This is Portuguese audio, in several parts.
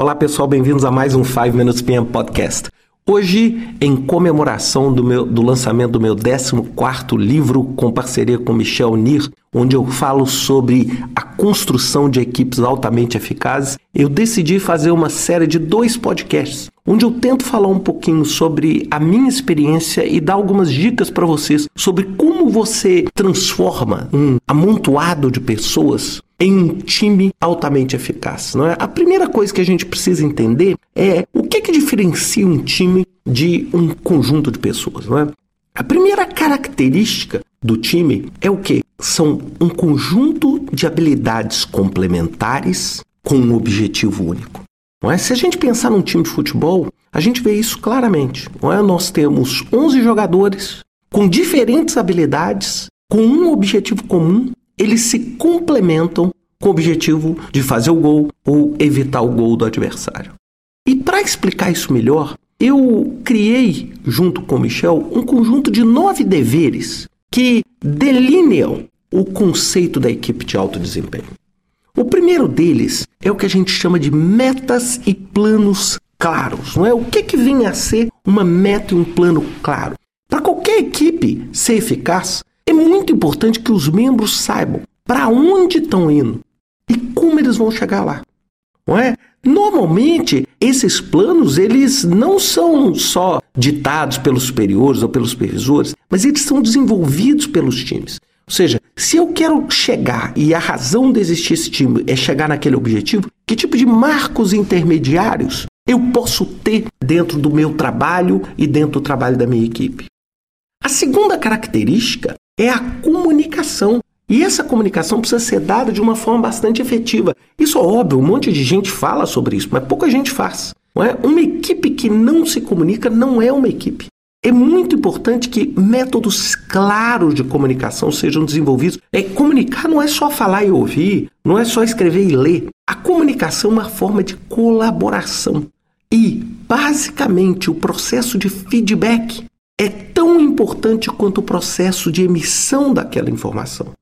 Olá pessoal, bem-vindos a mais um 5 Minutes PM Podcast. Hoje, em comemoração do, meu, do lançamento do meu 14 livro com parceria com Michel Nir, onde eu falo sobre a construção de equipes altamente eficazes, eu decidi fazer uma série de dois podcasts, onde eu tento falar um pouquinho sobre a minha experiência e dar algumas dicas para vocês sobre como você transforma um amontoado de pessoas em um time altamente eficaz. Não é? A primeira coisa que a gente precisa entender é o que, que diferencia um time de um conjunto de pessoas. Não é? A primeira característica do time é o que? São um conjunto de habilidades complementares com um objetivo único. Não é? Se a gente pensar num time de futebol, a gente vê isso claramente. Não é? Nós temos 11 jogadores com diferentes habilidades, com um objetivo comum eles se complementam com o objetivo de fazer o gol ou evitar o gol do adversário. E para explicar isso melhor, eu criei, junto com o Michel, um conjunto de nove deveres que delineam o conceito da equipe de alto desempenho. O primeiro deles é o que a gente chama de metas e planos claros, não é? O que, que vem a ser uma meta e um plano claro? Para qualquer equipe ser eficaz, é muito importante que os membros saibam para onde estão indo e como eles vão chegar lá. Não é? Normalmente, esses planos eles não são só ditados pelos superiores ou pelos supervisores, mas eles são desenvolvidos pelos times. Ou seja, se eu quero chegar e a razão de existir esse time é chegar naquele objetivo, que tipo de marcos intermediários eu posso ter dentro do meu trabalho e dentro do trabalho da minha equipe? A segunda característica é a comunicação. E essa comunicação precisa ser dada de uma forma bastante efetiva. Isso é óbvio, um monte de gente fala sobre isso, mas pouca gente faz. Não é? Uma equipe que não se comunica não é uma equipe. É muito importante que métodos claros de comunicação sejam desenvolvidos. É, comunicar não é só falar e ouvir, não é só escrever e ler. A comunicação é uma forma de colaboração. E, basicamente, o processo de feedback é tão importante quanto o processo de emissão daquela informação.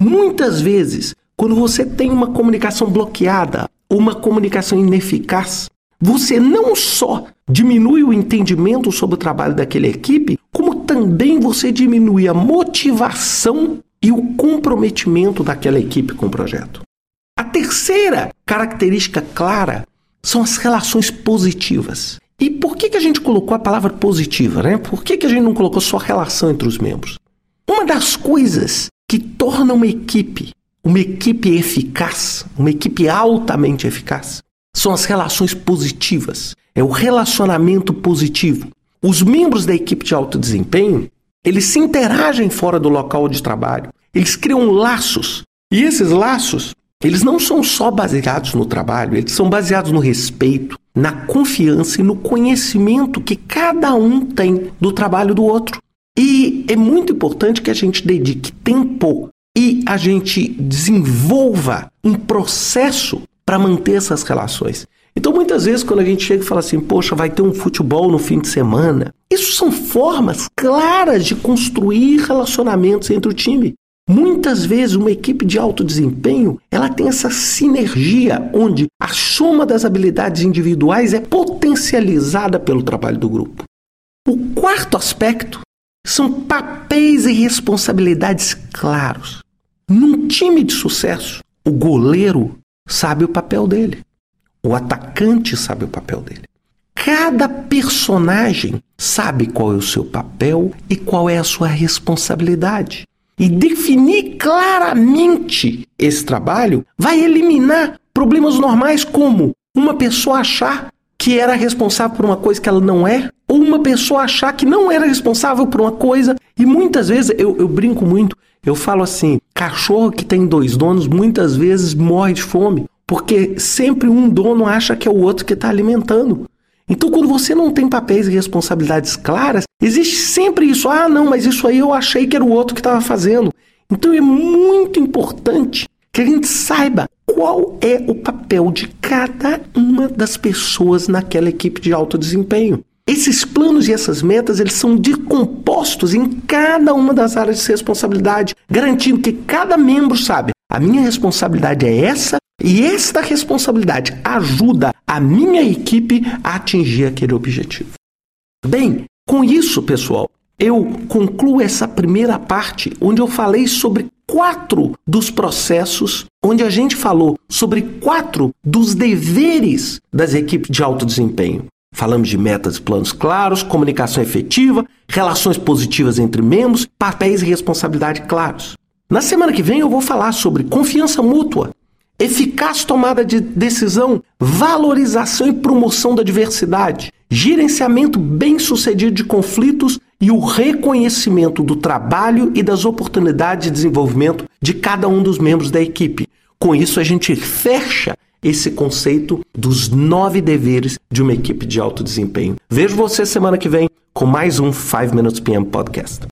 Muitas vezes, quando você tem uma comunicação bloqueada, uma comunicação ineficaz, você não só diminui o entendimento sobre o trabalho daquela equipe, como também você diminui a motivação e o comprometimento daquela equipe com o projeto. A terceira característica clara são as relações positivas. E por que, que a gente colocou a palavra positiva, né? Por que, que a gente não colocou só relação entre os membros? Uma das coisas que torna uma equipe uma equipe eficaz, uma equipe altamente eficaz, são as relações positivas, é o relacionamento positivo. Os membros da equipe de alto desempenho, eles se interagem fora do local de trabalho, eles criam laços. E esses laços, eles não são só baseados no trabalho, eles são baseados no respeito, na confiança e no conhecimento que cada um tem do trabalho do outro. E é muito importante que a gente dedique tempo e a gente desenvolva um processo para manter essas relações. Então, muitas vezes, quando a gente chega e fala assim, poxa, vai ter um futebol no fim de semana, isso são formas claras de construir relacionamentos entre o time. Muitas vezes uma equipe de alto desempenho, ela tem essa sinergia onde a soma das habilidades individuais é potencializada pelo trabalho do grupo. O quarto aspecto são papéis e responsabilidades claros. Num time de sucesso, o goleiro sabe o papel dele. O atacante sabe o papel dele. Cada personagem sabe qual é o seu papel e qual é a sua responsabilidade e definir claramente esse trabalho vai eliminar problemas normais como uma pessoa achar que era responsável por uma coisa que ela não é, ou uma pessoa achar que não era responsável por uma coisa. E muitas vezes eu, eu brinco muito, eu falo assim: cachorro que tem dois donos muitas vezes morre de fome, porque sempre um dono acha que é o outro que está alimentando. Então, quando você não tem papéis e responsabilidades claras, existe sempre isso. Ah, não, mas isso aí eu achei que era o outro que estava fazendo. Então, é muito importante que a gente saiba qual é o papel de cada uma das pessoas naquela equipe de alto desempenho. Esses planos e essas metas, eles são decompostos em cada uma das áreas de responsabilidade, garantindo que cada membro sabe, a minha responsabilidade é essa e esta responsabilidade ajuda a minha equipe a atingir aquele objetivo. Bem, com isso, pessoal, eu concluo essa primeira parte onde eu falei sobre quatro dos processos, onde a gente falou sobre quatro dos deveres das equipes de alto desempenho. Falamos de metas e planos claros, comunicação efetiva, relações positivas entre membros, papéis e responsabilidade claros. Na semana que vem eu vou falar sobre confiança mútua, eficaz tomada de decisão, valorização e promoção da diversidade, gerenciamento bem-sucedido de conflitos e o reconhecimento do trabalho e das oportunidades de desenvolvimento de cada um dos membros da equipe. Com isso, a gente fecha esse conceito dos nove deveres de uma equipe de alto desempenho. Vejo você semana que vem com mais um 5 Minutes PM Podcast.